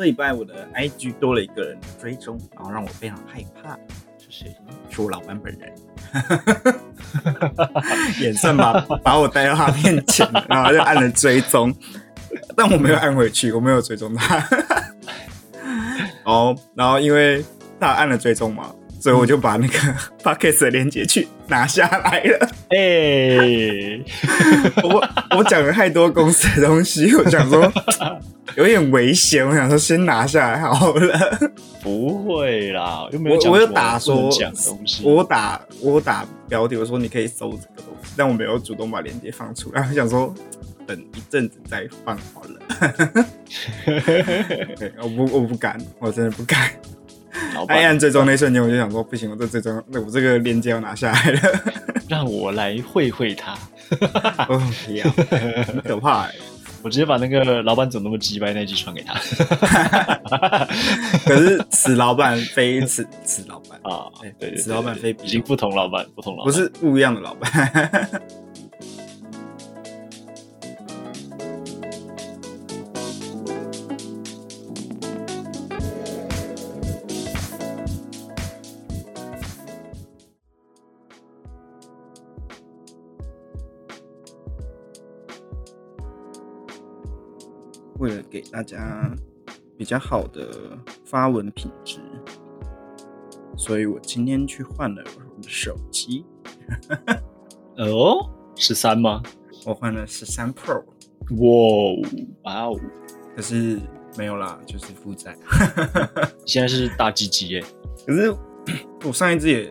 这礼拜我的 IG 多了一个人追踪，然后让我非常害怕。是谁？是我老板本人，眼算把 把我带到他面前，然后就按了追踪，但我没有按回去，我没有追踪他。哦，然后因为他按了追踪嘛，所以我就把那个 Podcast 的链接去拿下来了。哎，我我讲了太多公司的东西，我想说 有点危险，我想说先拿下来好了。不会啦，又没有讲我我有打说讲东西。我打我打标题，我说你可以搜这个东西，但我没有主动把链接放出来，我想说等一阵子再放好了。我不我不敢，我真的不敢。老板按按最终那一瞬间，我就想说不行，我这最终那我这个链接要拿下来了。让我来会会他，哦，不要，很可怕哎、我直接把那个老板怎么那么鸡掰那句传给他 可是此老板非此 此老板，啊！对对对，此老板非对已经不同老板，不同老板不是不一样的老板。为了给大家比较好的发文品质，所以我今天去换了我的手机，哦，十三吗？我换了十三 Pro，哇哇哦！可是没有啦，就是负债。现在是大鸡鸡耶，可是 我上一只也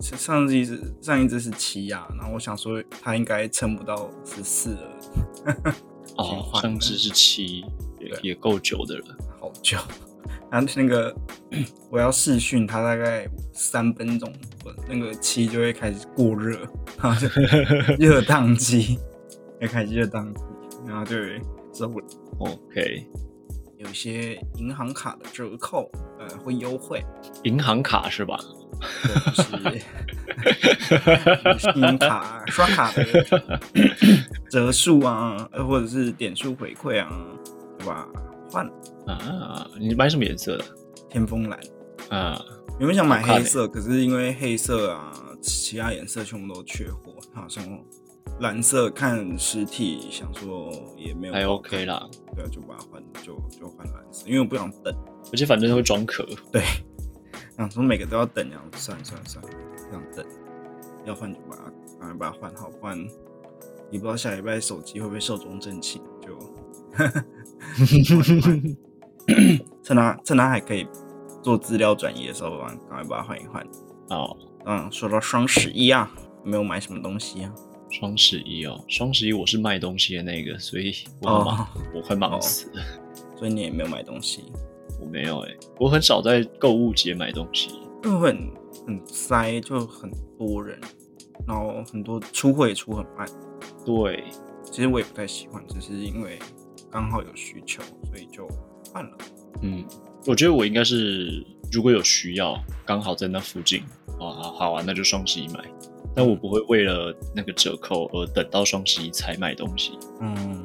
上一只是上一只是七呀，然后我想说它应该撑不到十四了，先哦，换了上次是七，也也够久的了。好久。然后那个 我要试训，它大概三分钟，我那个漆就会开始过热，然后就热宕机，要开始热宕机，然后就会受不了。OK，有一些银行卡的折扣，呃，会优惠，银行卡是吧？对，就是。信用卡、刷卡的折数啊，呃或者是点数回馈啊，对吧？换啊，你买什么颜色的？天风蓝，啊，原本想买黑色，可是因为黑色啊，其他颜色全部都缺货，好像蓝色看实体想说也没有还 OK，啦，对啊，就把它换，就就换蓝色，因为我不想等，而且反正会装壳。对，想说每个都要等，然后算了算了算了，这样等，要换就把它赶快把它换好，不然你不知道下礼拜手机会不会寿终正寝，就 趁它趁它还可以做资料转移的时候，赶快把它换一换。哦，嗯，说到双十一啊，没有买什么东西啊。双十一哦，双十一我是卖东西的那个，所以我很忙，哦我快忙死了。所以你也没有买东西，我没有哎、我很少在购物节买东西。因为很很塞，就很多人，然后很多出货也出很慢。对，其实我也不太喜欢，只是因为刚好有需求，所以就换了。嗯，我觉得我应该是如果有需要，刚好在那附近，哦，好好啊，那就双十一买。但我不会为了那个折扣而等到双十一才买东西。嗯，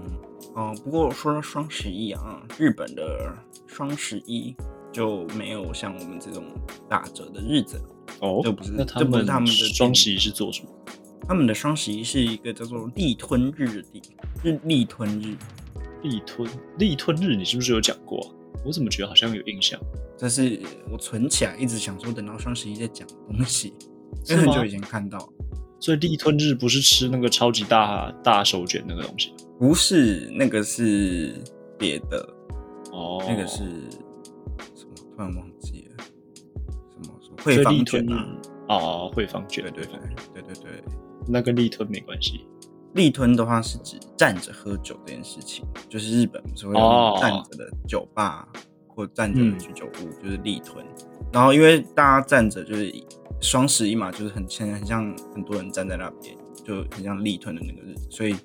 哦，不过说到双十一啊，日本的双十一就没有像我们这种打折的日子。哦这不是那他这不是们他们的双十一是做什么？他们的双十一是一个叫做立吞日的地，日立吞日，立吞立吞日，你是不是有讲过啊？我怎么觉得好像有印象？但是我存起来，一直想说等到双十一再讲的东西，很久以前看到。所以立吞日不是吃那个超级大大手卷那个东西不是那个是别的，哦，那个是什么？突然忘记了，什么什么所以立卷啊？哦，汇方卷，对对对对对对，那跟立吞没关系。立吞的话是指站着喝酒这件事情，就是日本不是会有哦站着的酒吧、或站着的居酒屋，就是立吞。然后因为大家站着，就是双十一嘛，就是很现在很像很多人站在那边，就很像立吞的那个日子，所以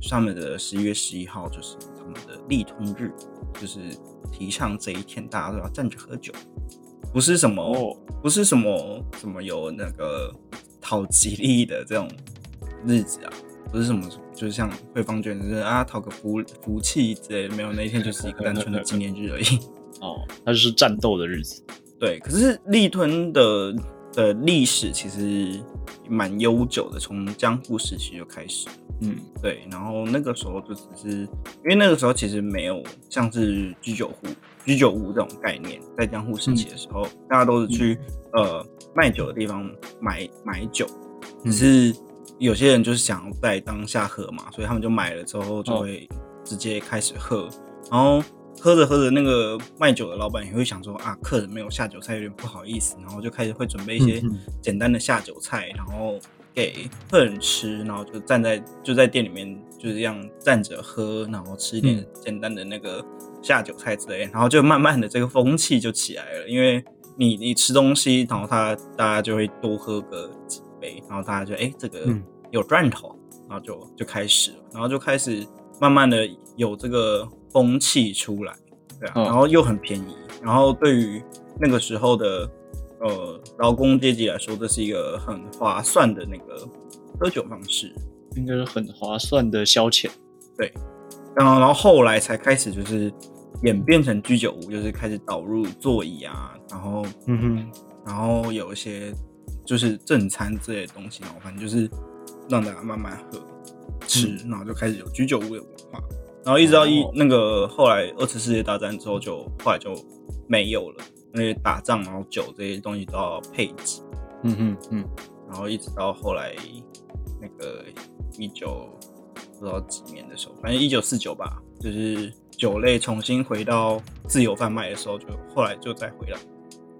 上面的十一月十一号就是他们的立吞日，就是提倡这一天大家都要站着喝酒，不是什么、哦不是什么什么有那个讨吉利的这种日子啊，不是什么就是像汇方卷，就是啊讨个福福气之类的，没有那一天就是一个单纯的纪念日而已。哦，那就是战斗的日子。对，可是立吞的的历史其实蛮悠久的，从江户时期就开始。嗯，对，然后那个时候就只是因为那个时候其实没有像是居酒屋、居酒屋这种概念，在江户时期的时候，大家都是去呃卖酒的地方买买酒，只是有些人就是想要在当下喝嘛，所以他们就买了之后就会直接开始喝，然后喝着喝着，那个卖酒的老板也会想说啊，客人没有下酒菜有点不好意思，然后就开始会准备一些简单的下酒菜，然后。给客人吃，然后就站在就在店里面就这样站着喝，然后吃一点简单的那个下酒菜之类，然后就慢慢的这个风气就起来了。因为你你吃东西，然后他大家就会多喝个几杯，然后大家就哎这个有赚头，然后就就开始，然后就开始慢慢的有这个风气出来，对啊，然后又很便宜，然后对于那个时候的。呃，劳工阶级来说，这是一个很划算的那个喝酒方式，应该是很划算的消遣。对，然后然后后来才开始就是演变成居酒屋，就是开始导入座椅啊，然后嗯哼，然后有一些就是正餐之类的东西，然后反正就是让大家慢慢喝吃，然后就开始有居酒屋的文化，然后一直到一那个后来二次世界大战之后，就后来就没有了。那些打仗，然后酒这些东西都要配给，嗯嗯嗯，然后一直到后来那个一九不知道几年的时候，反正一九四九吧，就是酒类重新回到自由贩卖的时候，就后来就再回来，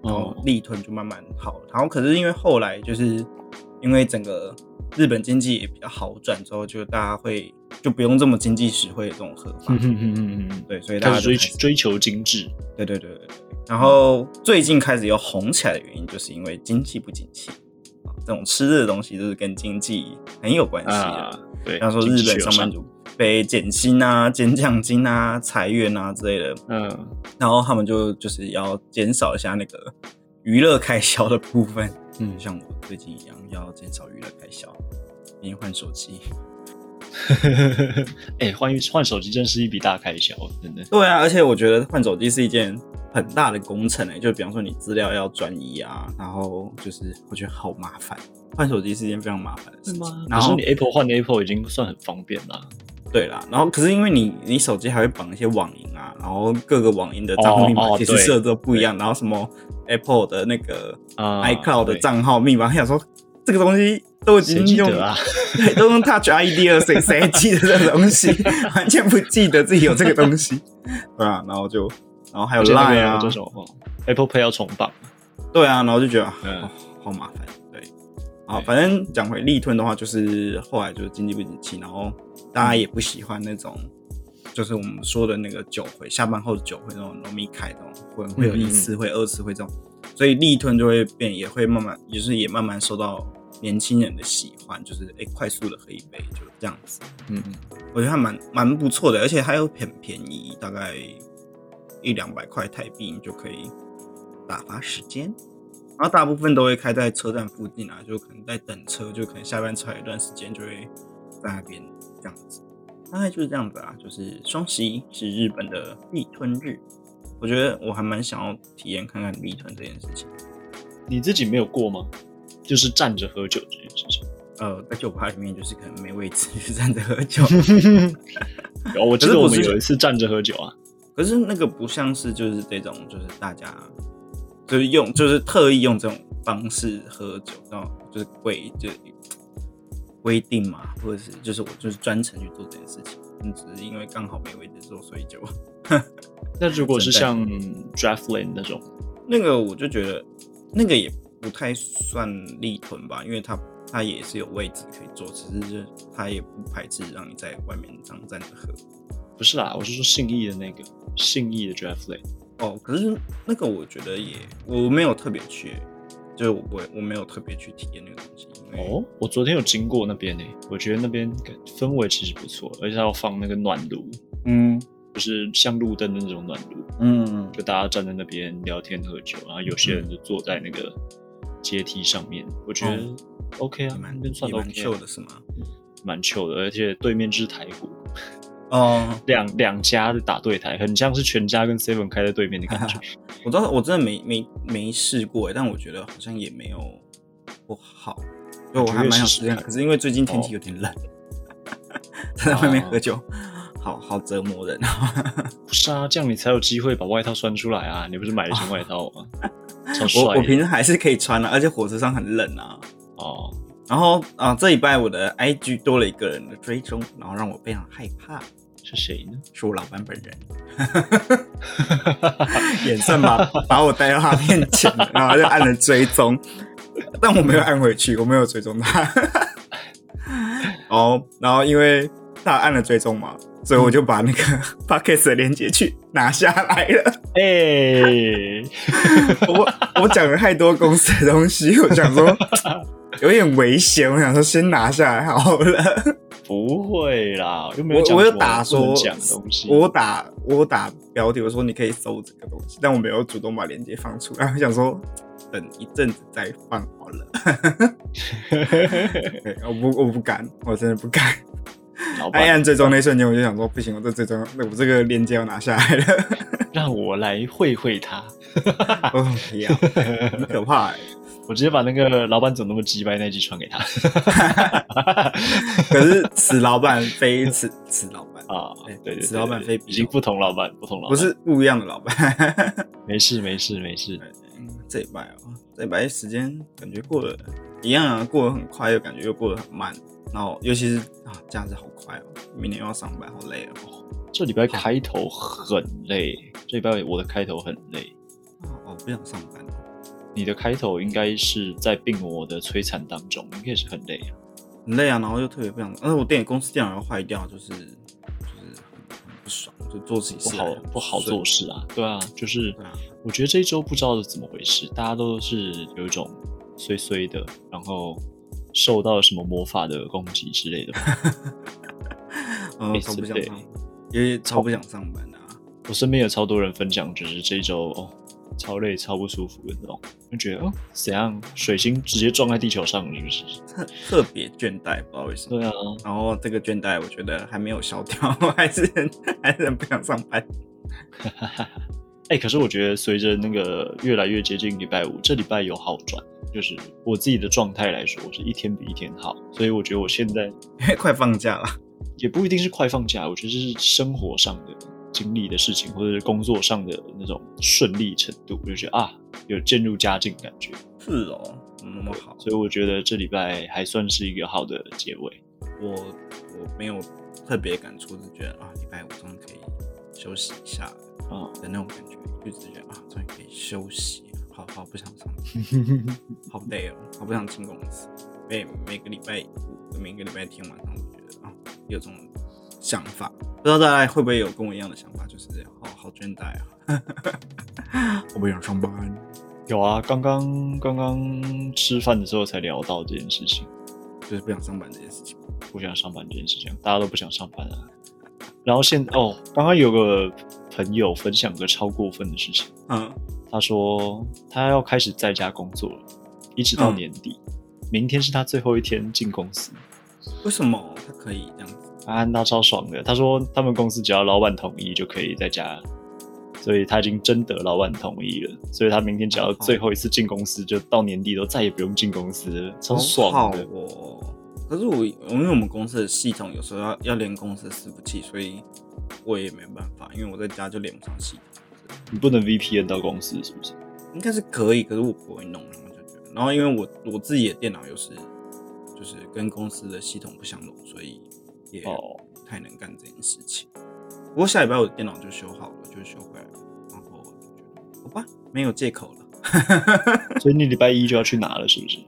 然后利吞就慢慢好了。然后可是因为后来就是因为整个日本经济也比较好转之后，就大家会就不用这么经济实惠的这种喝法，嗯嗯嗯嗯嗯，对，所以大家追追求精致，对对对对对。然后最近开始又红起来的原因，就是因为经济不景气啊，这种吃的东西都是跟经济很有关系的。对，比方说日本上班族被减薪啊、减奖金啊、裁员啊之类的。嗯，然后他们就就是要减少一下那个娱乐开销的部分。嗯，像我最近一样，要减少娱乐开销，因为换手机。哎，换换手机真是一笔大开销，真的。对啊，而且我觉得换手机是一件。很大的工程哎，就比方说你资料要转移啊，然后就是我觉得好麻烦，换手机是一件非常麻烦的事情。然后你 Apple 换 Apple 已经算很方便了。对啦，然后可是因为你你手机还会绑一些网银啊，然后各个网银的账号密码其实设置都不一样，然后什么 Apple 的那个 iCloud 的账号密码，他想说这个东西都已经用啊，对，都用 Touch ID 了，谁谁记得这个东西？完全不记得自己有这个东西，对啊，然后就。然后还有 Line 啊，Apple Pay 要重绑，对啊，然后就觉得哦，好麻烦，对，啊，反正讲回利吞的话，就是后来就是经济不景气，然后大家也不喜欢那种，就是我们说的那个酒会，下班后的酒会那种农民开的，会会有一次会、二次会这种，所以利吞就会变，也会慢慢，就是也慢慢受到年轻人的喜欢，就是哎，快速的喝一杯就这样子，嗯嗯，我觉得还蛮蛮不错的，而且还有很便宜，大概。一两百块台币，你就可以打发时间。然后大部分都会开在车站附近啊，就可能在等车，就可能下班车一段时间就会在那边这样子。大概就是这样子啊，就是双十一是日本的立吞日，我觉得我还蛮想要体验看看立吞这件事情。你自己没有过吗？就是站着喝酒这件事情。呃，在酒吧里面就是可能没位置，就站着喝酒。有，我记得我们有一次站着喝酒啊。可是那个不像是就是这种，就是大家就是用就是特意用这种方式喝酒，然后就是规就规定嘛，或者是就是我就是专程去做这件事情，只是因为刚好没位置坐，所以就。那如果是像 draft lane 那种，那个我就觉得那个也不太算立屯吧，因为它它也是有位置可以坐，只是它也不排斥让你在外面这样站着喝。不是啦，我是说信义的那个信义的 draft lane。哦，可是那个我觉得也我没有特别去，就是我我没有特别去体验那个东西。哦，我昨天有经过那边呢，我觉得那边氛围其实不错，而且要放那个暖炉，嗯，就是像路灯的那种暖炉，嗯，就大家站在那边聊天喝酒，然后有些人就坐在那个阶梯上面，我觉得 OK 啊，蛮那边算蛮 chill 的是吗？蛮 chill 的，而且对面就是台股。哦，两两家的打对台，很像是全家跟 Seven 开在对面的感觉。我知道，我真的没没没试过哎，但我觉得好像也没有不好，所以我还蛮想试试看。可是因为最近天气有点冷，在外面喝酒，好好折磨人。不是啊，这样你才有机会把外套穿出来啊！你不是买了一件外套吗？我我平时还是可以穿的、而且火车上很冷啊。哦，然后啊，这礼拜我的 IG 多了一个人的追踪，然后让我非常害怕，是谁呢？是我老板本人，眼算把把我带到他面前，然后他就按了追踪，但我没有按回去，我没有追踪他。哦，然后因为他按了追踪嘛，所以我就把那个 podcast 的链接去拿下来了。哎、我我讲了太多公司的东西，我想说有点危险，我想说先拿下来好了。不会啦，又没有我我有打说讲东西。我打我打标题，我说你可以搜这个东西，但我没有主动把链接放出来，我想说等一阵子再放好了。我不我不敢，我真的不敢。按按最终那一瞬间，我就想说不行，我这最终那我这个链接要拿下来了。让我来会会他，哦，不要，很可怕哎、我直接把那个老板怎么那么鸡掰那句传给他可是此老板非此此老板，啊！对对对对，此老板非已经不同老板，不同老板，不是不一样的老板。没事没事没事，嗯这礼拜哦，这礼拜时间感觉过得一样啊，过得很快，又感觉又过得很慢。然后尤其是啊，假日好快哦，明天又要上班，好累哦。这礼拜开头很累，这礼拜我的开头很累。哦，我不想上班哦，你的开头应该是在病魔的摧残当中，应该是很累啊。很累啊，然后又特别不想，而且我电影公司电脑要坏掉，就是就是很很不爽，就做自己不好不好做事啊，对啊，就是我觉得这一周不知道是怎么回事，大家都是有一种衰衰的，然后受到了什么魔法的攻击之类的吧。嗯，超不想上，也超不想上班的啊。我身边有超多人分享，就是这一周哦，超累、超不舒服的那种，就觉得哦，怎样水星直接撞在地球上了，是不是？特特别倦怠，不知道为什么。对啊，然后这个倦怠，我觉得还没有消掉，我 还是很还是很不想上班。哎、可是我觉得随着那个越来越接近礼拜五，这礼拜有好转，就是我自己的状态来说，我是一天比一天好，所以我觉得我现在因为快放假了，也不一定是快放假，我觉得是生活上的经历的事情，或者是工作上的那种顺利程度，我就觉得啊，有渐入佳境感觉，是哦，那么好？所以我觉得这礼拜还算是一个好的结尾。我我没有特别感触，是觉得啊，礼拜五终于可以休息一下了啊、的那种感觉，就只觉得啊，终于可以休息，好好不想上班，好累哦，好不想进公司。每每个礼拜五、每个礼拜天晚上我觉得啊，有这种想法，不知道大家会不会有跟我一样的想法，就是好好倦怠啊，我不想上班。有啊，刚刚刚刚吃饭的时候才聊到这件事情，就是不想上班这件事情。不想上班这件事情，大家都不想上班啊。然后现哦，刚刚有个朋友分享个超过分的事情，嗯，他说他要开始在家工作了，一直到嗯年底，明天是他最后一天进公司。为什么他可以这样子？啊，那超爽的。他说他们公司只要老板同意就可以在家，所以他已经征得老板同意了，所以他明天只要最后一次进公司，就到年底都再也不用进公司了，超爽好的。哦。可是我因为我们公司的系统有时候要要连公司的伺服器，所以我也没办法，因为我在家就连不上系统。你不能 VPN 到公司是不是？应该是可以，可是我不会弄，我就觉得。然后因为我我自己的电脑又是就是跟公司的系统不相容，所以也太能干这件事情。不过下礼拜我的电脑就修好了，就修回来了，然后我就觉得好吧，没有借口了。所以你礼拜一就要去拿了，是不是？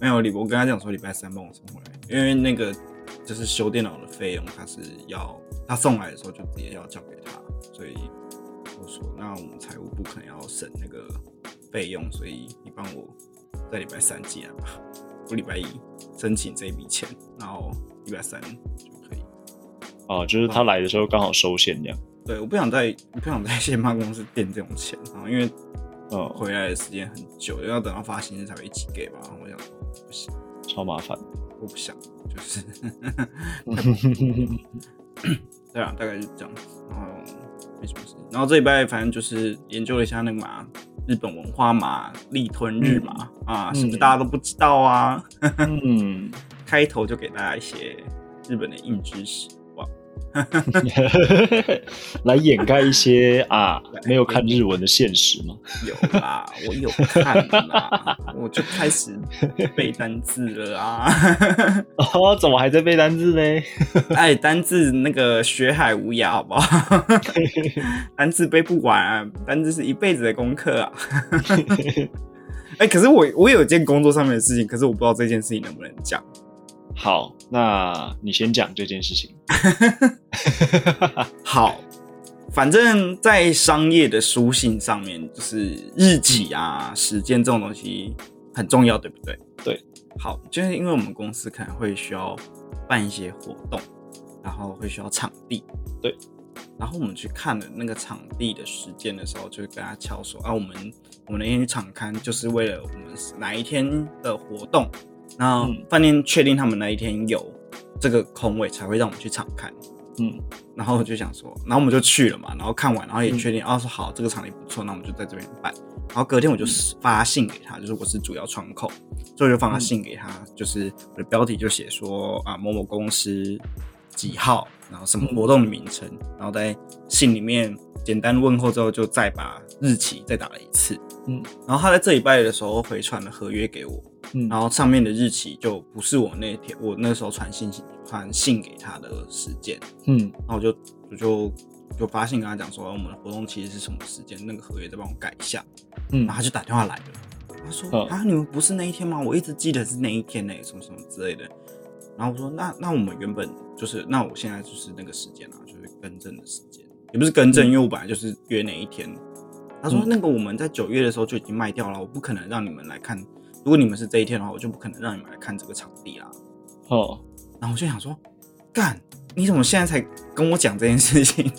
没有礼，我跟他讲说礼拜三帮我送回来，因为那个就是修电脑的费用，他是要他送来的时候就直接要交给他，所以我说那我们财务部可能要省那个费用，所以你帮我在礼拜三寄来吧，我礼拜一申请这笔钱，然后礼拜三就可以。哦，就是他来的时候刚好收现这样。对，我不想在不想在先办公室垫这种钱，然后因为呃，回来的时间很久，要等到发薪日才会一起给吧，我想说不行。超麻烦。我不想，就是，对 对啊，大概是这样子。然后没什么事情。然后这礼拜反正就是研究了一下那个嘛，日本文化嘛，立吞日嘛，啊，是不是大家都不知道啊？嗯，开头就给大家一些日本的硬知识，哇，来掩盖一些啊没有看日文的现实吗？有啦，我有看啦，我就开始背单字了啊。哦，怎么还在背单字呢？哎，单字那个学海无涯，好不好？单字背不完，单字是一辈子的功课啊。哎，可是我我有件工作上面的事情，可是我不知道这件事情能不能讲。好，那你先讲这件事情。好，反正在商业的书信上面，就是日期啊、时间这种东西很重要，对不对？对。好，就是因为我们公司可能会需要办一些活动，然后会需要场地。对。然后我们去看了那个场地的时间的时候，就跟他敲说啊，我们我们那天去场刊就是为了我们哪一天的活动。那饭店确定他们那一天有这个空位，才会让我们去场看。嗯，然后我就想说，然后我们就去了嘛，然后看完，然后也确定，哦，说好，这个场地不错，那我们就在这边办。然后隔天我就发信给他，就是我是主要窗口，所以就发信给他，就是我的标题就写说啊某某公司几号，然后什么活动的名称，然后在信里面简单问候之后，就再把日期再打了一次。嗯，然后他在这礼拜的时候回传了合约给我。嗯，然后上面的日期就不是我那天我那时候传信息传信给他的时间，嗯，然后我就我就就发信跟他讲说我们的活动其实是什么时间，那个合约再帮我改一下，嗯，然后他就打电话来了，他说啊你们不是那一天吗？我一直记得是那一天呢，什么什么之类的，然后我说那那我们原本就是那我现在就是那个时间啊，就是更正的时间，也不是更正，因为我本来就是约哪一天，他说那个我们在九月的时候就已经卖掉了，我不可能让你们来看。如果你们是这一天的话，我就不可能让你们来看这个场地啦。哦，然后我就想说，干，你怎么现在才跟我讲这件事情？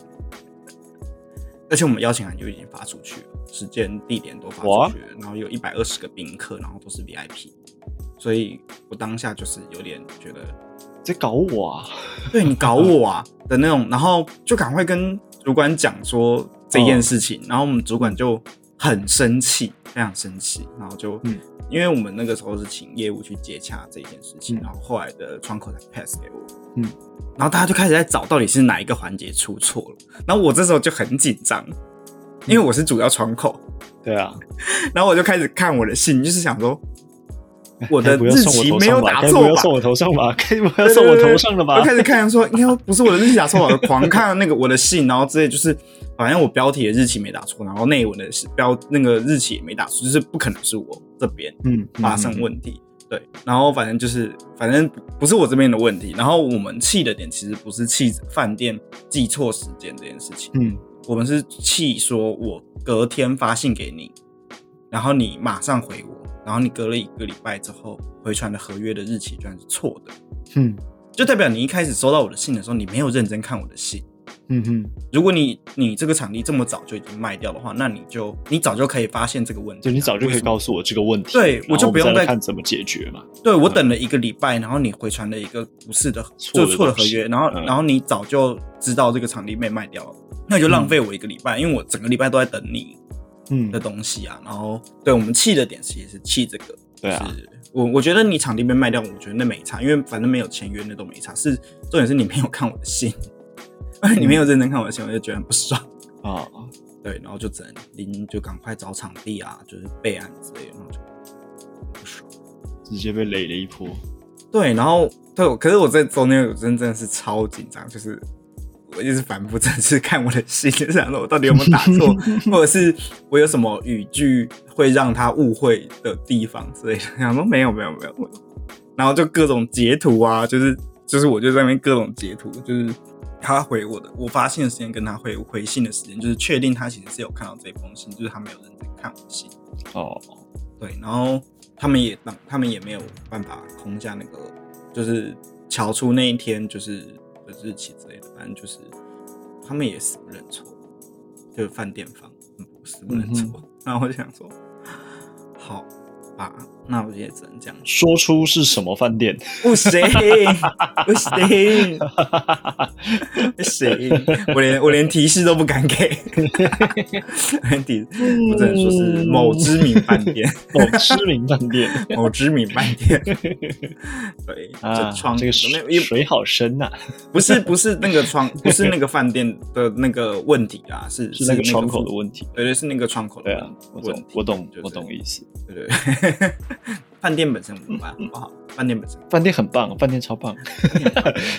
而且我们邀请函就已经发出去了，时间、地点都发出去了，然后有一百二十个宾客，然后都是 VIP，所以我当下就是有点觉得在搞我啊，对你搞我啊的那种，然后就赶快跟主管讲说这件事情，然后我们主管就很生气，非常生气，然后就嗯。因为我们那个时候是请业务去接洽这件事情，然后后来的窗口才 pass 给我，嗯，然后大家就开始在找到底是哪一个环节出错了，然后我这时候就很紧张，因为我是主要窗口，对啊，然后我就开始看我的信，就是想说。我的日期没有打错吧？不要送我头上吧？不要送我头上了吧？就开始看说，应该不是我的日期打错吧？狂看那个我的信，然后之类就是，反正我标题的日期没打错，然后内文的是标那个日期也没打错，就是不可能是我这边嗯发生问题。对，然后反正就是反正不是我这边的问题。然后我们气的点其实不是气饭店记错时间这件事情，嗯，我们是气说我隔天发信给你，然后你马上回我。然后你隔了一个礼拜之后回传的合约的日期居然是错的，嗯，就代表你一开始收到我的信的时候，你没有认真看我的信，嗯哼。如果你你这个场地这么早就已经卖掉的话，那你就你早就可以发现这个问题，就你早就可以告诉我这个问题，对我就不用再看怎么解决嘛。对我等了一个礼拜，然后你回传了一个不是的就错的合约，然后然后你早就知道这个场地被卖掉了，那你就浪费我一个礼拜，因为我整个礼拜都在等你。嗯的东西啊，然后对我们气的点其实是气这个，对啊，我我觉得你场地被卖掉，我觉得那没差，因为反正没有签约，那都没差。是重点是你没有看我的信，你没有认真看我的信，我就觉得很不爽啊。对，然后就只能临就赶快找场地啊，就是备案之类的，然后就不爽，直接被垒了一波。对，然后对，可是我在中间，我真真的是超紧张，就是。我就是反复在是看我的信，想说我到底有没有打错，或者是我有什么语句会让他误会的地方之类的。想说没有没有没有，然后就各种截图啊，就是就是我就在那边各种截图，就是他回我的，我发信的时间跟他回回信的时间，就是确定他其实是有看到这封信，就是他没有认真看我的信。哦，对，然后他们也当他们也没有办法空下那个，就是瞧出那一天就是。日期之类的，反正就是他们也死不认错，就是饭店方死不认错。然后我就想说，好吧，那我也只能这样。说出是什么饭店？不行，不行，不行，我连我连提示都不敢给，连 提我只能说是某知名饭店，某知名饭店，某知名饭店。对，啊这，窗这个水好深呐、不是不是那个窗，不是那个饭店的那个问题啊，是是那个窗口的问题。对对，是那个窗口的对啊，我懂，我懂就，是我懂意思。对对对，饭店本身无关，好不好？饭店本身，饭店很棒，饭店超棒，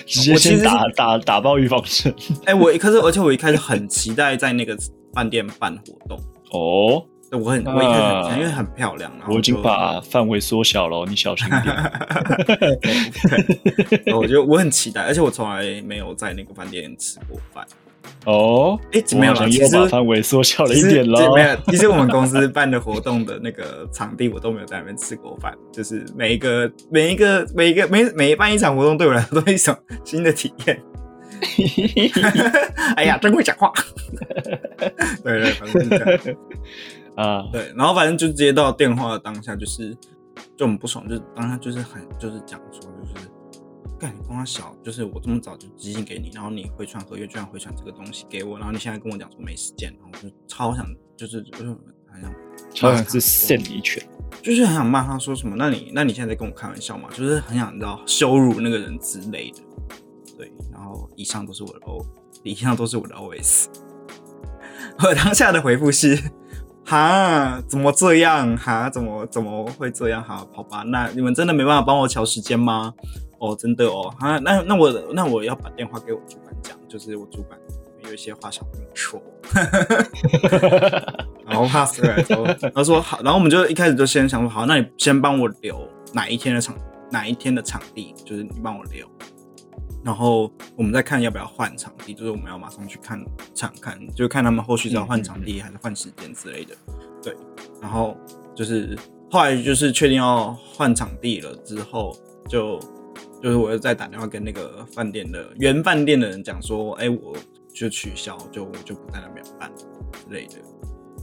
直接先打打打爆预防针。哎、我可是而且我一开始很期待在那个饭店办活动，哦，对我很我一开始很因为很漂亮，我已经就把范围缩小了哦，你小心一点。对，我觉得我很期待，而且我从来没有在那个饭店吃过饭。哦，哎、没有啦，我好像其实又把范围缩小了一点了没有，其实我们公司办的活动的那个场地，我都没有在那边吃过饭。就是每一个每一个每一个每每办一场活动，对我来说都是一种新的体验。哎呀，真会讲话。对对，反正是这样。啊，对，然后反正就接到电话的当下，就是就很不爽，就是当下就是很就是讲说，就是干你光他小，就是我这么早就寄信给你，然后你回传合约居然回传这个东西给我，然后你现在跟我讲说没时间，然后我就超想就是就是很想超想是扇你一拳。就是很想骂他说什么，那你那你现在在跟我开玩笑嘛？就是很想你知道羞辱那个人之类的。对，然后以上都是我的 O，以上都是我的 OS。我当下的回复是：哈，怎么这样？哈，怎么怎么会这样？哈，好吧，那你们真的没办法帮我调时间吗？哦，真的哦，啊，那那我那我要把电话给我主管讲，就是我主管有一些话想跟你说。然后 pass 过来说，他说好，然后我们就一开始就先想说好，那你先帮我留哪一天的场哪一天的场地，就是你帮我留，然后我们再看要不要换场地，就是我们要马上去看场看，就看他们后续是要换场地还是换时间之类的。对，然后就是后来就是确定要换场地了之后，就就是我又再打电话跟那个饭店的原饭店的人讲说，哎、我就取消，就我就不在那边办了之类的。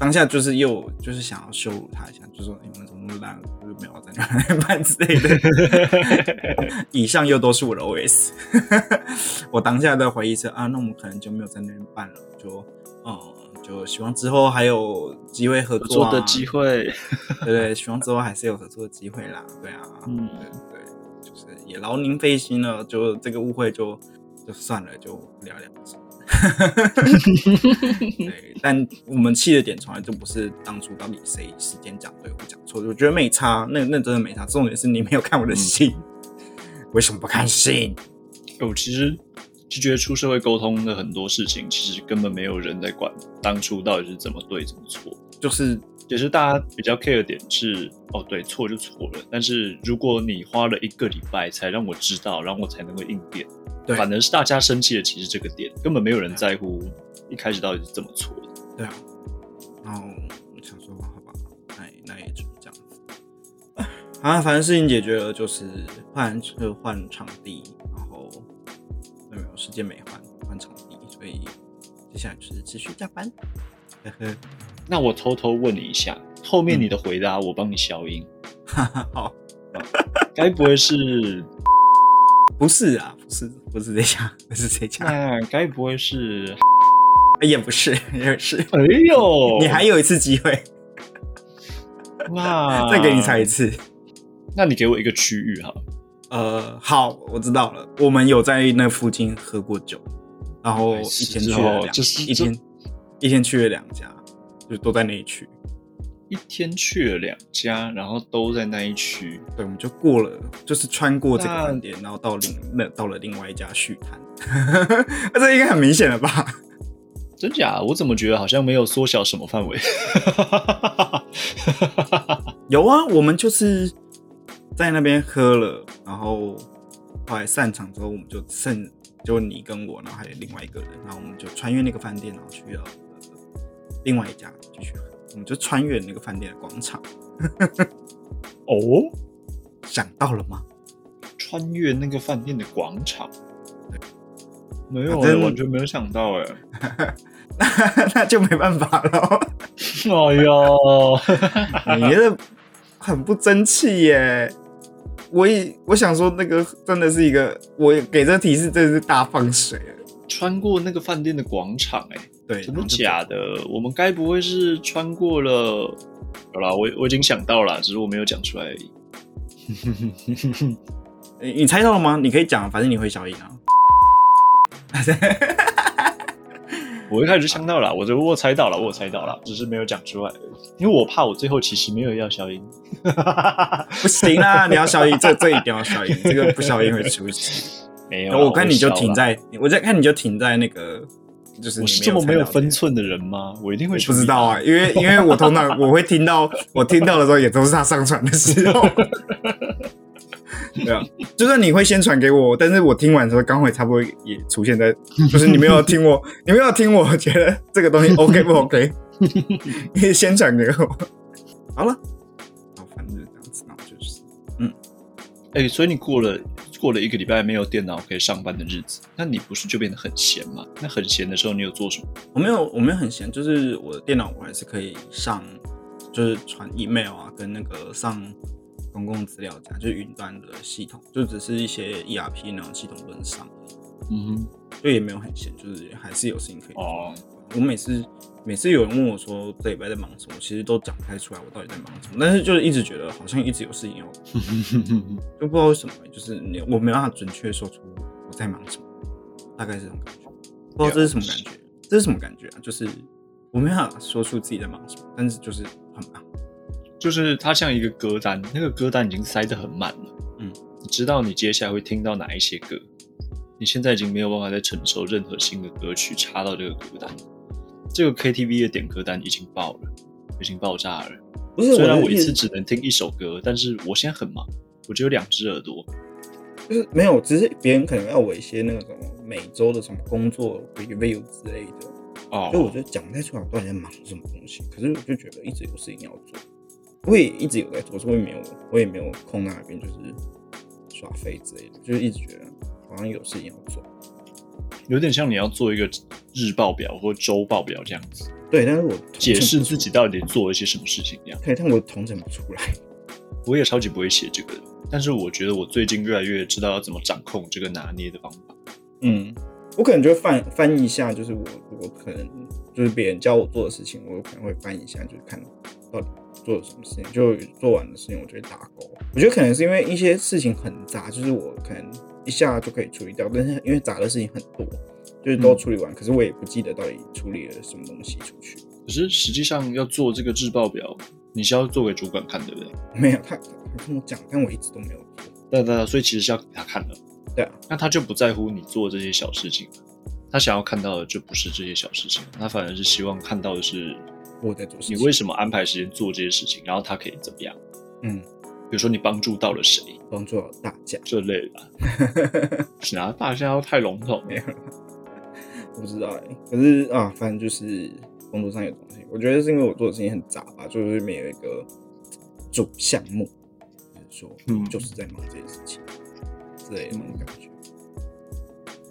当下就是又就是想要羞辱他一下，就说你们怎么那么烂，就是没有在那边办之类的。以上又都是我的 OS。我当下的回忆是啊，那我们可能就没有在那边办了，就嗯，就希望之后还有机会合作、啊、做的机会，对对，希望之后还是有合作的机会啦。对啊，嗯也劳您费心了，就这个误会就就算了，就不了了之。对，但我们气的点从来就不是当初到底谁时间讲对或讲错，我觉得没差，那那真的没差。重点是你没有看我的信，为什么不看信？我其实就觉得出社会沟通的很多事情，其实根本没有人在管当初到底是怎么对怎么错。就是也是大家比较 care 的点是，哦，对，错就错了。但是如果你花了一个礼拜才让我知道，然后我才能够应变，对反而是大家生气的其实这个点，根本没有人在乎一开始到底是怎么错的。对啊，然后我想说，好吧，那也那也只是这样子。啊，反正事情解决了，就是换就换场地，然后没有时间没换换场地，所以接下来就是持续加班。呵呵，那我偷偷问你一下，后面你的回答我帮你消音，哈哈，好，该不会是？不是啊，不是，不是这家，不是这家，那该不会是？也不是，也不是。哎呦，你还有一次机会，那再给你猜一次。那你给我一个区域哈。呃，好，我知道了。我们有在那附近喝过酒，然后哎一天去了两，哦就是一天一天去了两家，就都在那一区。一天去了两家，然后都在那一区。对，我们就过了，就是穿过这个那饭店，然后到另那到了另外一家续摊。那 这应该很明显了吧？真假？我怎么觉得好像没有缩小什么范围？有啊，我们就是在那边喝了，然后后来散场之后，我们就剩就你跟我，然后还有另外一个人，然后我们就穿越那个饭店，然后去了、呃另外一家继续喝。我们就穿越那个饭店的广场，哦，想到了吗？穿越那个饭店的广场，没有、欸，完全没有想到 哎、那就没办法了。哎呦，你这很不争气耶。我也我想说，那个真的是一个，我给这提示真的是大放水了。穿过那个饭店的广场，哎，对，真的假的？我们该不会是穿过了？好啦，我我已经想到了，只是我没有讲出来而已。你你猜到了吗？你可以讲，反正你会小赢啊。我一开始就想到了，我就我猜到了，我猜到了，只是没有讲出来，因为我怕我最后其实没有要消音。不行啊，你要消音，这这一定要消音，这个不消音会出事。没有，我看你就停在，我在看你就停在那个，就是我是这么没有分寸的人吗？我一定会不知道啊，因为因为我通常 我会听到，我听到的时候也都是他上传的时候。对啊，就算你会先传给我，但是我听完的时候刚好差不多也出现在，就是你没有听我，你没有听我觉得这个东西 OK 不 OK？可以先传给我。好了，好，反正就这样子，那我就是，嗯，哎，所以你过了过了一个礼拜没有电脑可以上班的日子，那你不是就变得很闲吗？那很闲的时候你有做什么？我没有，我没有很闲，就是我的电脑我还是可以上，就是传 email 啊，跟那个上。公共资料夹就是云端的系统，就只是一些 ERP 那种系统不能上，嗯哼，就也没有很闲，就是还是有事情可以做。我每次每次有人问我说这礼拜在忙什么，其实都讲不太出来我到底在忙什么，但是就是一直觉得好像一直有事情要，就不知道为什么，就是你我没办法准确说出我在忙什么，大概是这种感觉，不知道这是什么感觉，这是什么感觉啊？就是我没办法说出自己在忙什么，但是就是很忙。就是它像一个歌单，那个歌单已经塞得很满了。嗯，你知道你接下来会听到哪一些歌？你现在已经没有办法再承受任何新的歌曲插到这个歌单。这个 KTV 的点歌单已经爆了，已经爆炸了。不是，虽然我一次只能听一首歌，但是我现在很忙，我只有两只耳朵。就是没有，只是别人可能要我一些那个什么每周的什么工作 review 之类的。哦，所以我觉得讲不太出来我到底在忙什么东西。可是我就觉得一直有事情要做。我也一直有在做，所以没有，我也没有空那边就是耍废之类的，就是一直觉得好像有事情要做，有点像你要做一个日报表或周报表这样子。对，但是我解释自己到底做了一些什么事情一样。对，但我统整不出来。我也超级不会写这个，但是我觉得我最近越来越知道要怎么掌控这个拿捏的方法。嗯，我可能就翻翻一下，就是我我可能就是别人教我做的事情，我可能会翻一下，就是看到底。做了什么事情就做完的事情，我就会打勾。我觉得可能是因为一些事情很杂，就是我可能一下就可以处理掉，但是因为杂的事情很多，就是都处理完，可是我也不记得到底处理了什么东西出去。可是实际上要做这个日报表，你是要做给主管看，对不对？没有，他他跟我讲，但我一直都没有做。对对对，所以其实是要给他看的。对啊，那他就不在乎你做这些小事情，他想要看到的就不是这些小事情，他反而是希望看到的是。我在做事情你为什么安排时间做这些事情？然后他可以怎么样？嗯，比如说你帮助到了谁？帮助到大家这类的。是啊，大家都太笼统。不知道哎，可是啊，反正就是工作上有东西。我觉得是因为我做的事情很杂吧，就是没有一个主项目，就是说，嗯，就是在忙这件事情之类的那种感觉。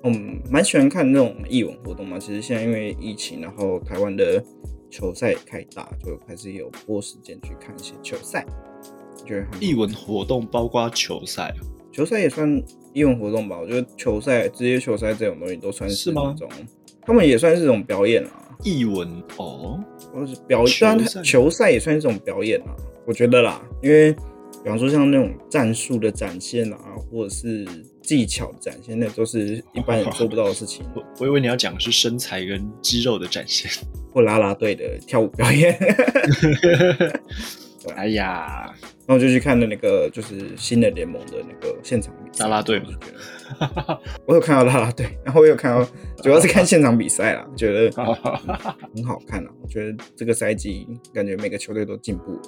嗯，蛮喜欢看那种艺文活动嘛。其实现在因为疫情，然后台湾的。球赛开打，就开始有播时间去看一些球赛。觉得艺文活动包括球赛，球赛也算艺文活动吧？我觉得球赛、职业球赛这种东西都算是那种，他们也算是一种表演啊。艺文哦，或是表演，当然球赛也算是一种表演啊。我觉得啦，因为比方说像那种战术的展现啊，或者是技巧展现，那都是一般人做不到的事情。我以为你要讲的是身材跟肌肉的展现。或啦啦队的跳舞表演，哎呀，然后就去看了那个就是新的联盟的那个现场比赛，啦啦队，我有看到啦啦队，然后我有看到，主要是看现场比赛啦，觉得 很好看啊。我觉得这个赛季感觉每个球队都进步。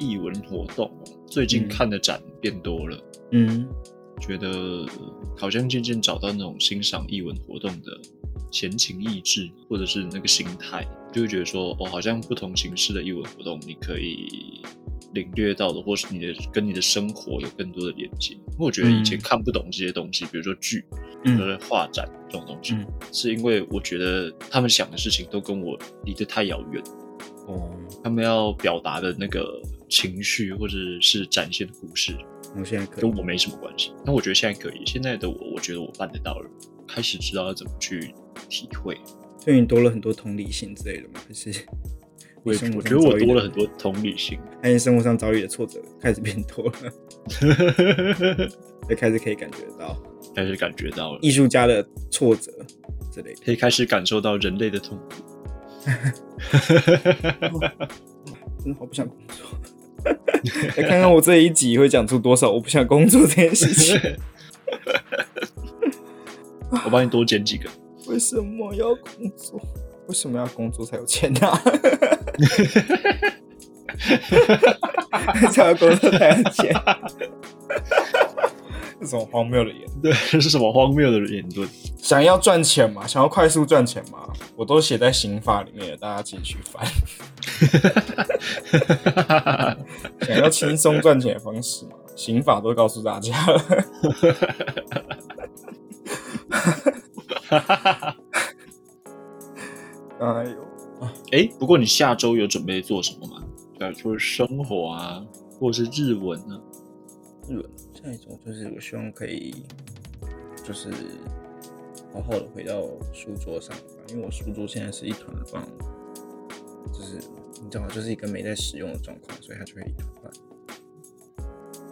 艺文活动最近看的展变多了，嗯，觉得好像渐渐找到那种欣赏艺文活动的。闲情逸致，或者是那个心态，就会觉得说，哦，好像不同形式的艺文活动，你可以领略到的，或是你的跟你的生活有更多的连接。因为我觉得以前看不懂这些东西，比如说剧，比如说画展这种东西，是因为我觉得他们想的事情都跟我离得太遥远。哦，他们要表达的那个情绪或者是展现的故事，我现在可以跟我没什么关系。但我觉得现在可以，现在的我，我觉得我办得到了，开始知道要怎么去体会。所以你多了很多同理心之类的吗？还是我我觉得我多了很多同理心。还是生活上遭遇的挫折开始变多了，也开始可以感觉到 开始感觉到了，艺术家的挫折之类的。可以开始感受到人类的痛苦。真的好不想工作。来看看我这一集会讲出多少我不想工作这件事情。我帮你多剪几个。为什么要工作？为什么要工作才有钱拿、才要工作才有钱？这种荒谬的言论。对，这是什么荒谬的言论？想要赚钱嘛？想要快速赚钱嘛？我都写在刑法里面了，大家自己去翻。想要轻松赚钱的方式嘛？刑法都告诉大家了。哎呦，哎，不过你下周有准备做什么吗？比如说生活啊，或者是日文啊？日文下一种就是我希望可以，就是好好的回到书桌上吧，因为我书桌现在是一团乱，就是你知道，就是一个没在使用的状况，所以它就会一团乱。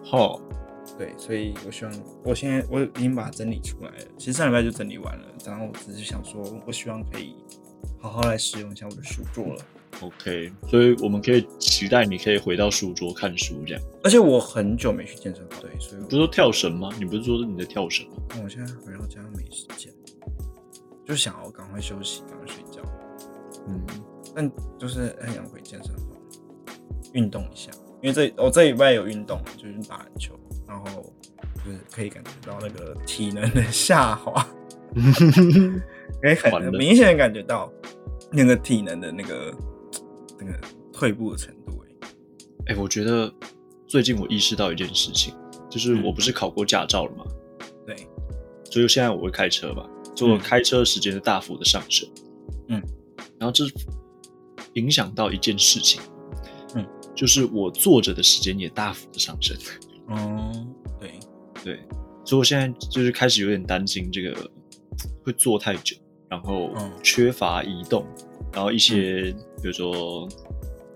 好，对，所以我希望我现在我已经把它整理出来了，其实上礼拜就整理完了，然后我只是想说，我希望可以好好来使用一下我的书桌了。OK，所以我们可以期待你可以回到书桌看书这样。而且我很久没去健身房，对，所以我不是说跳绳吗？你不是说你在跳绳吗？但我现在回到家没时间，就想要赶快休息，赶快睡觉。嗯，但就是很想回健身房运动一下，因为这我这礼拜有运动，就是打篮球，然后就是可以感觉到那个体能的下滑，可以很明显的感觉到那个体能的那个那个退步的程度。哎，哎、我觉得最近我意识到一件事情，就是嗯我不是考过驾照了吗？对，所以现在我会开车嘛，所以我开车的时间是大幅的上升。嗯，然后这影响到一件事情，嗯，就是我坐着的时间也大幅的上升。哦，对，对，所以我现在就是开始有点担心这个会坐太久，然后嗯。缺乏移动，然后一些比如说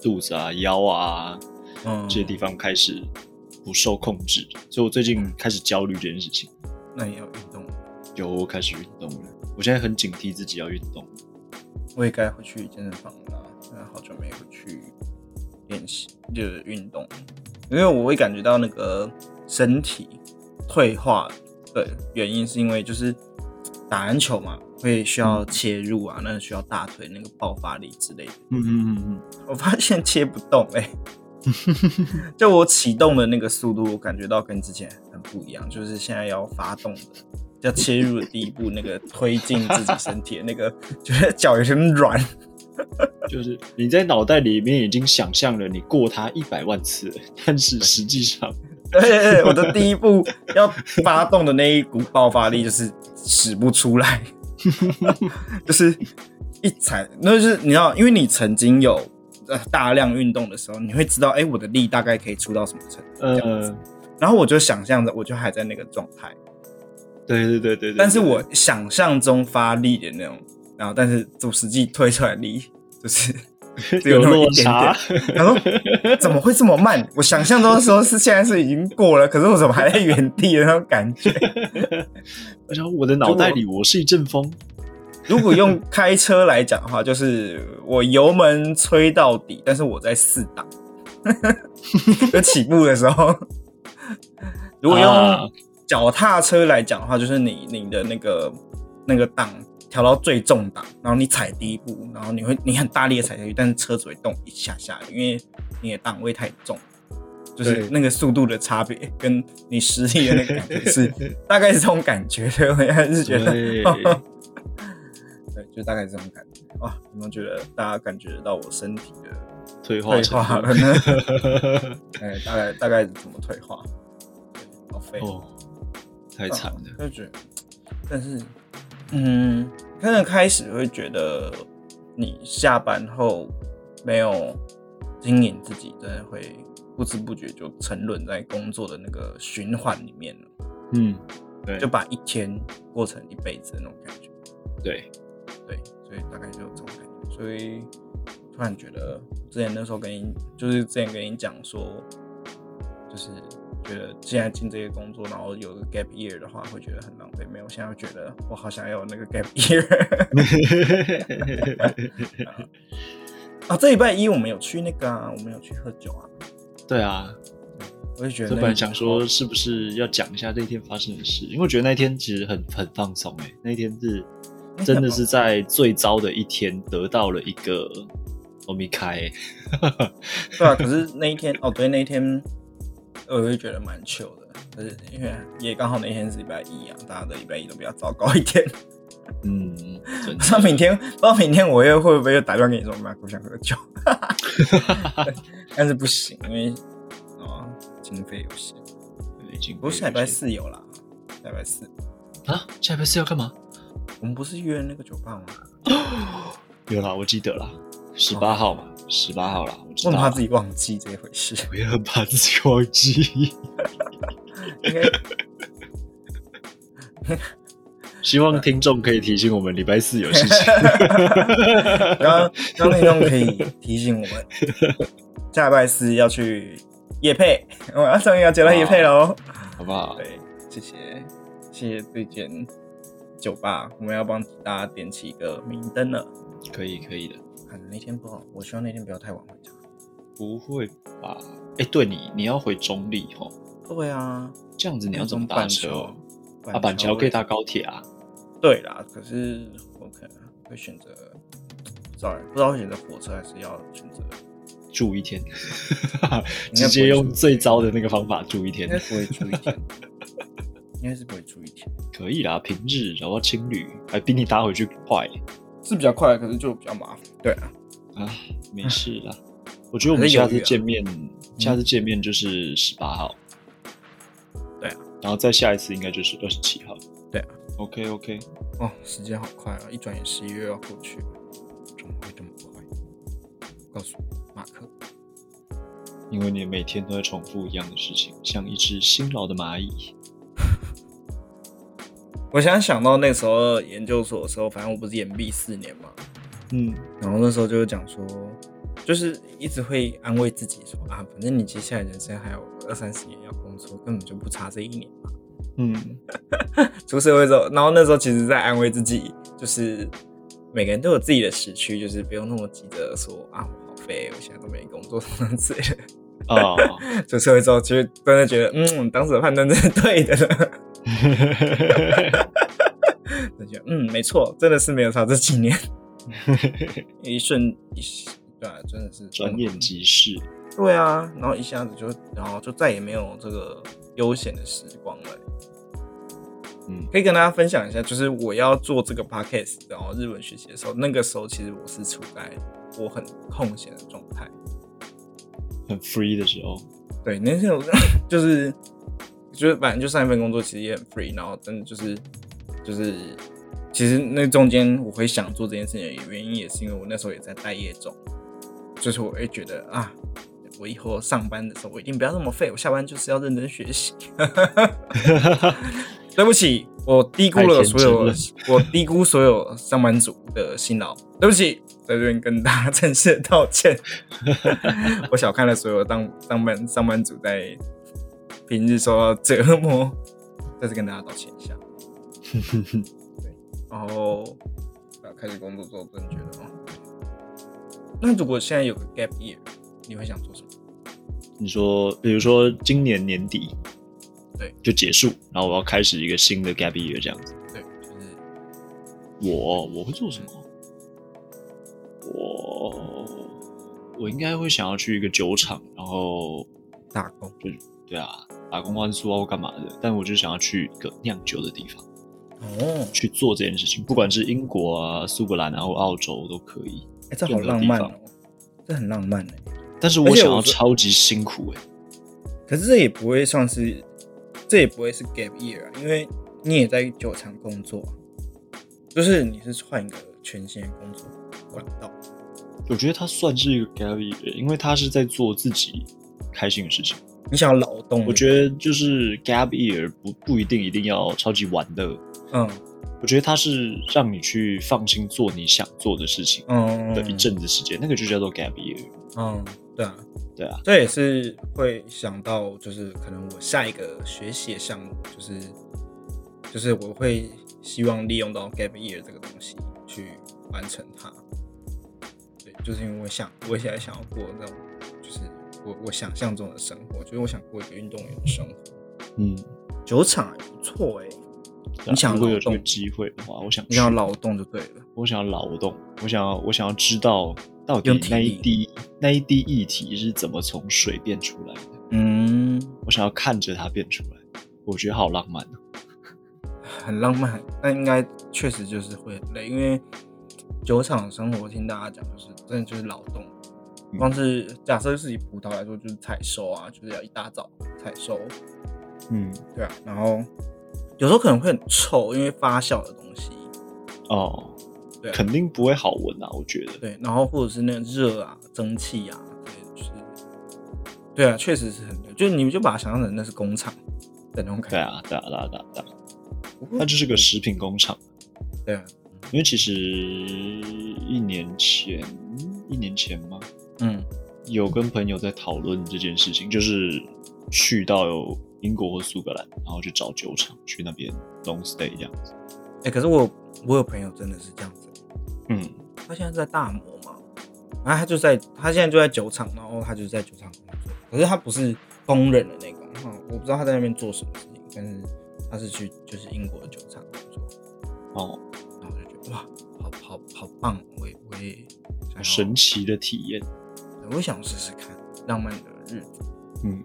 肚子啊、腰啊嗯，这些地方开始不受控制，所以我最近开始焦虑这件事情。那也要运动，有我开始运动了，我现在很警惕自己要运动。我也该回去健身房了啦，因为好久没回去练习，就是运动，因为我会感觉到那个身体退化的原因，是因为就是打篮球嘛，会需要切入啊，那需要大腿那个爆发力之类的。嗯嗯嗯 我发现切不动哎、就我启动的那个速度，我感觉到跟之前很不一样，就是现在要发动的。要切入的第一步，那个推进自己身体的那个，觉得脚有点软，嗯，就是你在脑袋里面已经想象了你过它一百万次了，但是实际上，对对对，我的第一步要发动的那一股爆发力就是使不出来，就是一踩，那就是你知道，因为你曾经有呃大量运动的时候，你会知道，哎、我的力大概可以出到什么程度，这样子。呃，然后我就想象着，我就还在那个状态，对对对对对，但是我想象中发力的那种，然后但是我实际推出来的力就是 只有那么一点点。，然后怎么会这么慢？我想象中的时候是现在是已经过了，可是我怎么还在原地的那种感觉？而且我的脑袋里我是一阵风，如果用开车来讲的话，就是我油门吹到底，但是我在四档，就起步的时候。如果啊用脚踏车来讲的话，就是你你的那个那个档调到最重档，然后你踩第一步，然后你会你很大力的踩下去，但是车子会动一下下，因为你的档位太重，就是那个速度的差别跟你实力的那个感觉是 大概是这种感觉对，我还是觉得。对，就大概这种感觉啊！有没有觉得大家感觉得到我身体的退化退化了呢？哎，大概大概怎么退化？对好废哦，太惨了。就觉得，但是，嗯，可能开始会觉得你下班后没有经营自己，真的会不不知不觉就沉沦在工作的那个循环里面了。嗯，对，就把一天过成一辈子的那种感觉。对，对，所以大概就有这种感觉。所以突然觉得，之前那时候跟你，就是之前跟你讲说，就是觉得现在进这些工作，然后有个 gap year 的话，会觉得很浪费。没有，现在觉得我好想要那个 gap year。啊，这礼拜一我们有去那个啊，我们有去喝酒啊。对啊，我就觉得本来想说是不是要讲一下那天发生的事，因为我觉得那天其实很很放松哎，那天是真的是在最糟的一天得到了一个欧米开，对啊，可是那一天哦，对，那一天我会觉得蛮糗的，可是因为也刚好那天是礼拜一啊，大家的礼拜一都比较糟糕一点。嗯，不知道明天，不知道明天我又会不会又打电话给你说，我想喝酒，但是不行，因为啊，经费有限。不过下礼拜四有啦，下礼拜四啊，下礼拜四要干嘛？我们不是约那个酒吧吗？有啦，我记得啦，十八号嘛，十八号啦，我很怕自己忘记这回事，我也很怕自己忘记。希望听众可以提醒我们礼拜四有事情。然后，让听众可以提醒我们下礼拜四要去夜配，我要终于要接到夜配喽，好不好？对，谢谢，谢谢这间酒吧，我们要帮大家点起一个明灯了。可以，可以的。看那天不好，我希望那天不要太晚回家。不会吧？哎，对你，你要回中立哦？对啊，这样子你要怎么搭车？啊，板桥可以搭高铁啊。对啦，可是我可能会选择，，sorry，不知道选择火车还是要选择住一天，直接用最糟的那个方法住一天，应该不会住一天，应该是不会住一天。可以啦，平日然后青旅还比你搭回去快，是比较快，可是就比较麻烦。对啊，啊，没事啦。我觉得我们下次见面，下次见面就是十八号，对啊，然后再下一次应该就是二十七号，对啊。OK OK，哦，时间好快啊！一转眼十一月要过去了，怎么会这么快？告诉我，马克，因为你每天都在重复一样的事情，像一只辛劳的蚂蚁。我现在想到那时候研究所的时候，反正我不是延毕四年嘛，嗯，然后那时候就是讲说，就是一直会安慰自己说啊，反正你接下来人生还有二三十年要工作，根本就不差这一年嘛。嗯，出社会之后，然后那时候其实在安慰自己，就是每个人都有自己的时区，就是不用那么急着说啊，我好废，我现在都没工作什么之类的。哦，出社会之后，其实真的觉得，嗯，当时的判断真是对的。就觉得，嗯，没错，真的是没有差这几年，一瞬一，对啊，真的是转眼即逝。对啊，然后一下子就，然后就再也没有这个悠闲的时光了。嗯，可以跟大家分享一下，就是我要做这个 podcast，然后日文学习的时候，那个时候其实我是处在我很空闲的状态，很 free 的时候。对，那时候 就是就是反正就上一份工作其实也很 free，然后真的就是就是其实那中间我会想做这件事情的原因，也是因为我那时候也在待业中，就是我会觉得啊。我以后上班的时候，我一定不要那么废。我下班就是要认真学习。对不起，我低估了所有，我低估所有上班族的辛劳。对不起，在这边跟大家正式道歉。我小看了所有当上班上班族在平日受到折磨，再次跟大家道歉一下。对，然后开始工作之后，真觉得哦，那如果现在有个 gap year。你会想做什么？你说，比如说今年年底，对，就结束，然后我要开始一个新的 gap year 这样子。对，就是我我会做什么？我我应该会想要去一个酒厂，然后打工，就对啊，打工换宿啊或干嘛的。但我就想要去一个酿酒的地方，哦，去做这件事情，不管是英国啊、苏格兰啊或澳洲都可以。哎，这好浪漫哦，这很浪漫哎。但是我想要超级辛苦哎，可是这也不会算是，这也不会是 gap year 啊，因为你也在酒厂工作，就是你是换一个全新的工作管道。我觉得他算是一个 gap year，因为他是在做自己开心的事情。你想要劳动？我觉得就是 gap year 不不一定一定要超级玩的，嗯我觉得它是让你去放心做你想做的事情嗯的一阵子时间，那个就叫做 gap year。嗯，对啊，对啊，这也是会想到，就是可能我下一个学习的项目，就是就是我会希望利用到 gap year 这个东西去完成它。对，就是因为我想，我现在想要过那种，就是我我想象中的生活，就是我想过一个运动员的生活。嗯，酒厂还不错哎、你想如果有这个机会的话，我想你想要劳动就对了。我想要劳动，我想要我想要知道到底那一滴那一滴液体是怎么从水变出来的，嗯，我想要看着它变出来，我觉得好浪漫哦。很浪漫，那应该确实就是会很累，因为酒厂生活，听大家讲就是真的就是劳动。嗯光是假设是以葡萄来说，就是采收啊，就是要一大早采收，嗯，对啊，然后有时候可能会很臭，因为发酵的东西，哦，对啊肯定不会好闻啊，我觉得。对，然后或者是那个热啊、蒸汽啊，对，就是，对啊，确实是很累，就是你们就把它想象成那是工厂的那种感觉，对啊，对啊，对啊，对啊，对啊，它就是个食品工厂。对啊，因为其实一年前，一年前吗？嗯。有跟朋友在讨论这件事情，就是去到英国或苏格兰，然后去找酒厂，去那边 long stay 这样子。哎、可是我我有朋友真的是这样子，嗯，他现在在大摩嘛，然后他就在他现在就在酒厂，然后他就是在酒厂工作，可是他不是工人的那种，哈，我不知道他在那边做什么事情，但是他是去就是英国的酒厂工作，哦，然后我就觉得哇，好好好棒，我也我也神奇的体验。我想试试看浪漫的日子。嗯，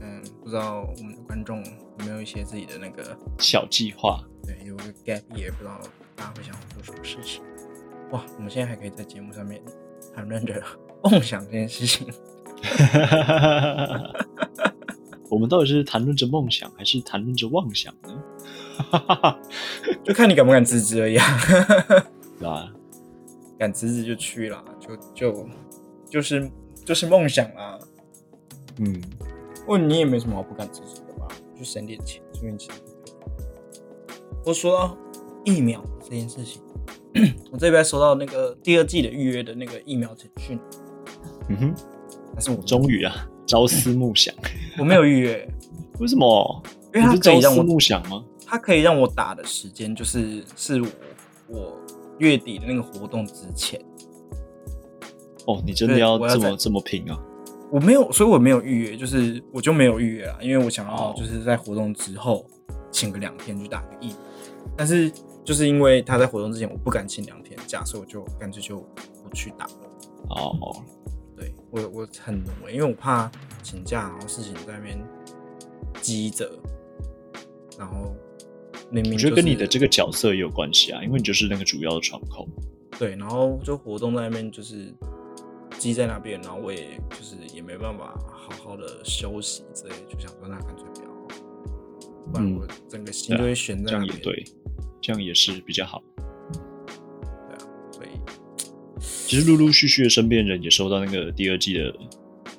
嗯，不知道我们的观众有没有一些自己的那个小计划。对，有个 gap year，不知道大家会想做什么事情。哇，我们现在还可以在节目上面谈论着梦想这件事情。我们到底是谈论着梦想，还是谈论着妄想呢？就看你敢不敢辞职而已啊。敢辞职就去啦，就就就是就是梦想啦。嗯，问你也没什么好不敢支持的吧？就省点钱，顺便钱。我说到疫苗这件事情，我这边收到那个第二季的预约的那个疫苗简讯，嗯哼，但是我终于啊，朝思暮想。我没有预约，为什么？因为它是朝思可以让我暮想吗？它可以让我打的时间就是是我我月底的那个活动之前，哦，你真的要这么这么拼啊？我没有，所以我没有预约，就是我就没有预约啊，因为我想要哦就是在活动之后请个两天去打个疫苗，但是就是因为他在活动之前我不敢请两天假，所以我就干脆就不去打了。哦，对我我很努欸，因为我怕请假，然后事情在那边积着，然后明明、就是、我觉得跟你的这个角色也有关系啊，因为你就是那个主要的窗口。对，然后就活动在那边就是积在那边，然后我也就是也没办法好好的休息之类，就想说那干脆不要，不然嗯我整个心就会悬这在那边。样也对，这样也是比较好。对啊，所以其实陆陆续续的身边人也收到那个第二季的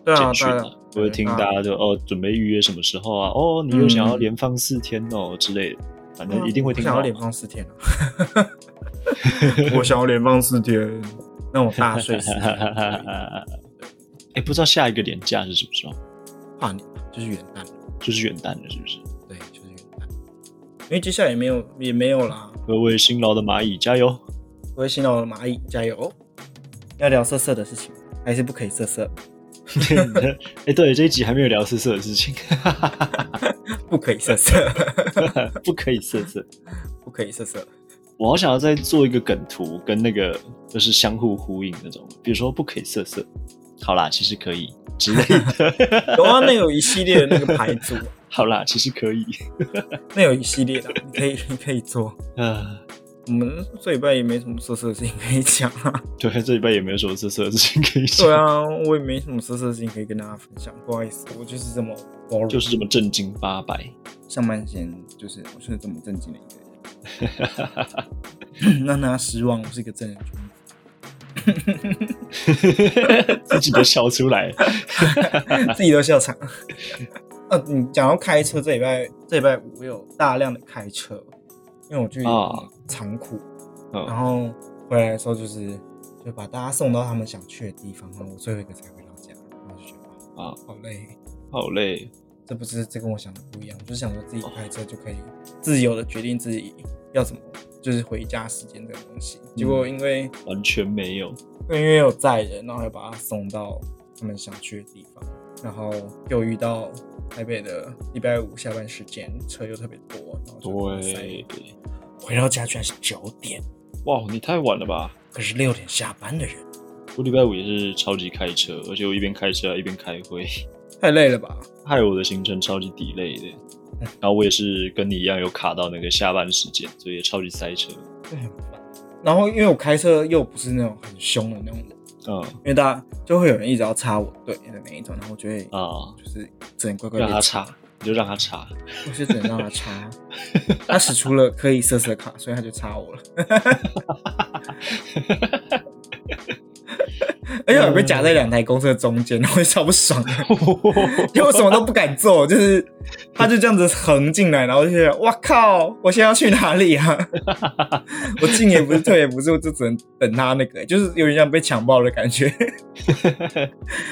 对啊，简讯啊大家，我会听大家就哦准备预约什么时候啊？哦，你又想要嗯连放四天哦之类的，反正一定会听到想要连放四天啊！我想要连放四天，让我大睡四天。哎，不知道下一个年假是什么时候？跨年就是元旦，就是元旦了，是不是？对，就是元旦。因为接下来也没有也没有啦，各位辛劳的蚂蚁加油！各位辛劳的蚂蚁加油！要聊色色的事情，还是不可以色色？哎，对，这一集还没有聊色色的事情，不可以色色，不可以色色。不可以色色。我好想要再做一个梗图，跟那个就是相互呼应那种，比如说不可以色色，好啦，其实可以之类的。有啊，那有一系列的那个牌子，好啦，其实可以。那有一系列的，你可以你可以做。呃，我们这礼拜也没什么色色的事情可以讲啊。对，这礼拜也没有什么色色的事情可以讲，对啊，我也没什么色色的事情可以跟大家分享，不好意思，我就是这么就是这么正经八百。上班前就是我是这么正经的一个人，让大家失望，我是一个正人君子。自己都笑出来。自己都笑场。呃，你讲到开车，这礼拜这礼拜五我有大量的开车，因为我去啊仓库，嗯然后回来的时候就是就把大家送到他们想去的地方，然后我最后一个才回到家，然后就觉得啊啊，好累。好累。这不是这跟我想的不一样，我就是想说自己开车就可以自由的决定自己要怎么，就是回家时间这个东西。结果因为完全没有。因为有载人，然后要把他送到他们想去的地方，然后又遇到台北的礼拜五下班时间，车又特别多，然后对，回到家居然是九点，哇，你太晚了吧？可是六点下班的人，我礼拜五也是超级开车，而且我一边开车一边开会，太累了吧？害我的行程超级 delay 的。然后我也是跟你一样有卡到那个下班时间，所以也超级塞车。对，很烦。然后因为我开车又不是那种很凶的那种人，嗯因为大家就会有人一直要插我队的那一种，然后我就会啊，就是只能乖乖地让他插，你就让他插。我就只能让他插。他使出了可以色色卡，所以他就插我了。而且我被夹在两台公车中间，然后我就超不爽，因为我什么都不敢做，就是他就这样子横进来，然后就觉得哇靠，我现在要去哪里啊？我进也不是，退也不是，我就只能等他那个，就是有点像被强暴的感觉。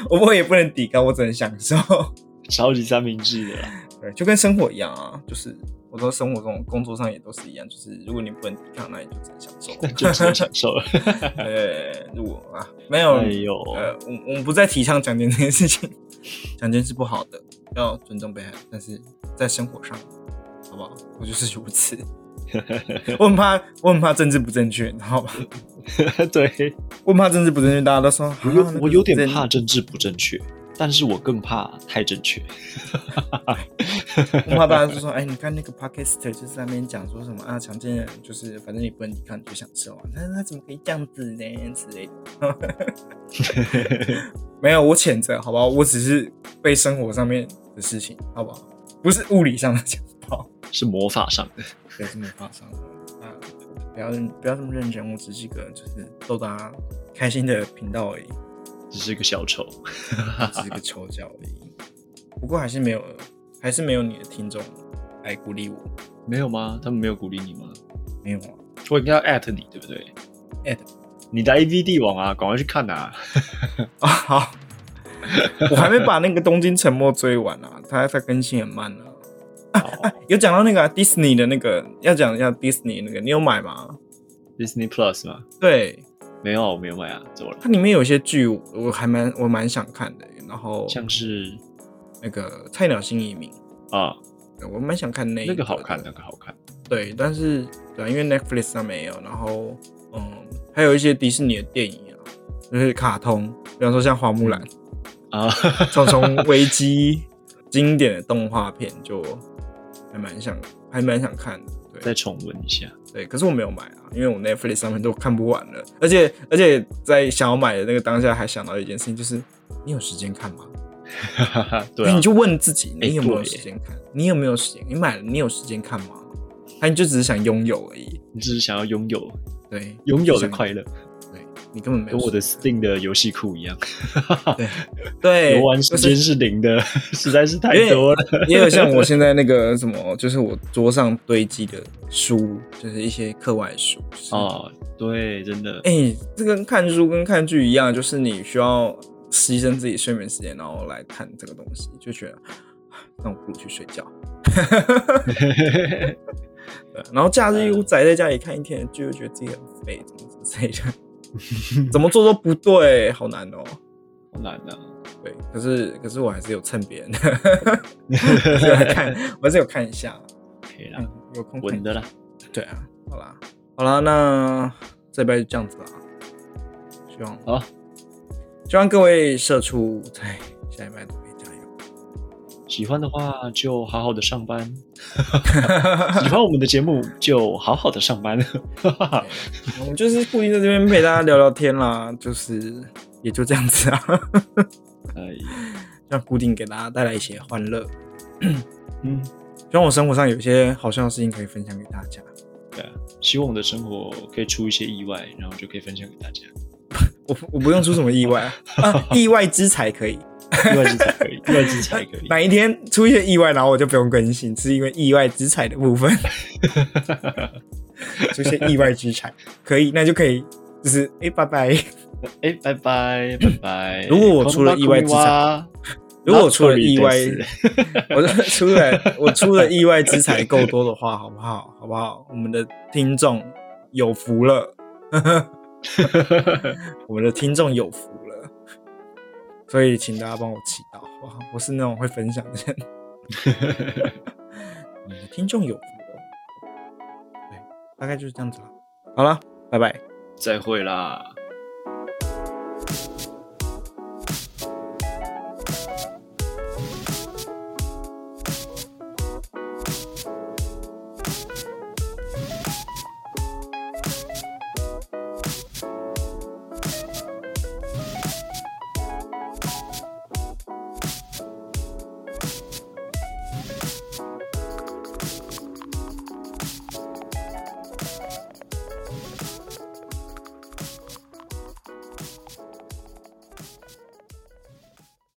我我也不能抵抗，我只能享受。超级三明治的啦，对，就跟生活一样啊，就是我说生活中、工作上也都是一样，就是如果你不能抵抗，那你就只能享受。就只能享受了。呃，如果啊，没有，没有，呃，我我们不再提倡强奸这件事情，强奸是不好的，要尊重被害人，但是在生活上，好不好？我就是如此。我很怕，我很怕政治不正确，你知道吧？对，我很怕政治不正确，大家都说，我有我有点怕政治不正确，但是我更怕太正确。我怕大家就说，哎，你看那个 podcast 就是在那边讲说什么啊，强奸人就是反正你不能抵抗你就享受啊，但是他怎么可以这样子呢之类的？没有，我谴责，好不好？我只是被生活上面的事情，好不好？不是物理上的强暴，是魔法上的，对，是魔法上的啊！不要认不要这么认真，我只是一个就是逗大家开心的频道而已，只是个小丑。只是个丑角而已。不过还是没有，还是没有你的听众来鼓励我，没有吗？他们没有鼓励你吗？没有啊。我应该要艾特你，对不对？艾特你的 A V 帝王啊，赶快去看啊！啊，好，我还没把那个《东京沉默》追完啊，它它更新很慢啊。啊 有讲到那个、啊、Disney 的那个，要讲一下 Disney 那个，你有买吗？Disney Plus 吗？对，没有，我没有买啊，怎么了？它里面有一些剧，我还蛮我蛮想看的。然后像是那个《菜鸟新移民啊，》，我蛮想看那一那个好看，的那个好看。对，但是对、啊，因为 Netflix 上没有，然后嗯，还有一些迪士尼的电影啊，就是卡通，比方说像花木兰。啊，重重危机经典的动画片，就还蛮想还蛮想看的。对再重温一下。对，可是我没有买啊，因为我 Netflix 上面都看不完了，而且而且在想要买的那个当下，还想到一件事情，就是你有时间看吗？对啊你，就问自己，哎你有没有时间看？你有没有时间？你买了，你有时间看吗？还你就只是想拥有而已？你只是想要拥有对，拥有的快乐，对你根本没有跟我的时 Steam 的游戏库一样，对 对游玩时间是零的，实在是太多了。也有像我现在那个什么，就是我桌上堆积的书，就是一些课外书。就是哦，对，真的，哎、这跟看书跟看剧一样，就是你需要牺牲自己睡眠时间，然后来看这个东西，就觉得，唉那我不如去睡觉。对，然后假日又宅在家里看一天的剧，又觉得自己很废，怎么之类的，怎么做都不对，好难哦。好难啊。对，可是可是我还是有蹭别人的，还是有来看，我还是有看一下，可以啦嗯，，有空看的啦。对啊，好啦，好啦，那这拜就这样子啦。希望好，希望各位社畜在下一拜都可以加油。喜欢的话就好好的上班，喜欢我们的节目就好好的上班。我们就是固定在这边陪大家聊聊天啦，就是也就这样子啊，哎，让固定给大家带来一些欢乐。嗯，希望我生活上有一些好笑的事情可以分享给大家。对啊，希望我的生活可以出一些意外，然后就可以分享给大家。我我不用出什么意外啊，啊意外之财可以。意外之财可以，意外之财可以。哪一天出现意外，然后我就不用更新，是因为意外之财的部分出现意外之财可以，那就可以，就是哎拜拜，哎拜拜拜拜。如果我出了意外之财，如果我出了意外，我出了我出了意外之财够多的话，好不好？好不好？我们的听众有福了，我们的听众有福。所以，请大家帮我祈祷，好不好？我是那种会分享的人。你的听众有福了，对，大概就是这样子了。好了，拜拜，再会啦。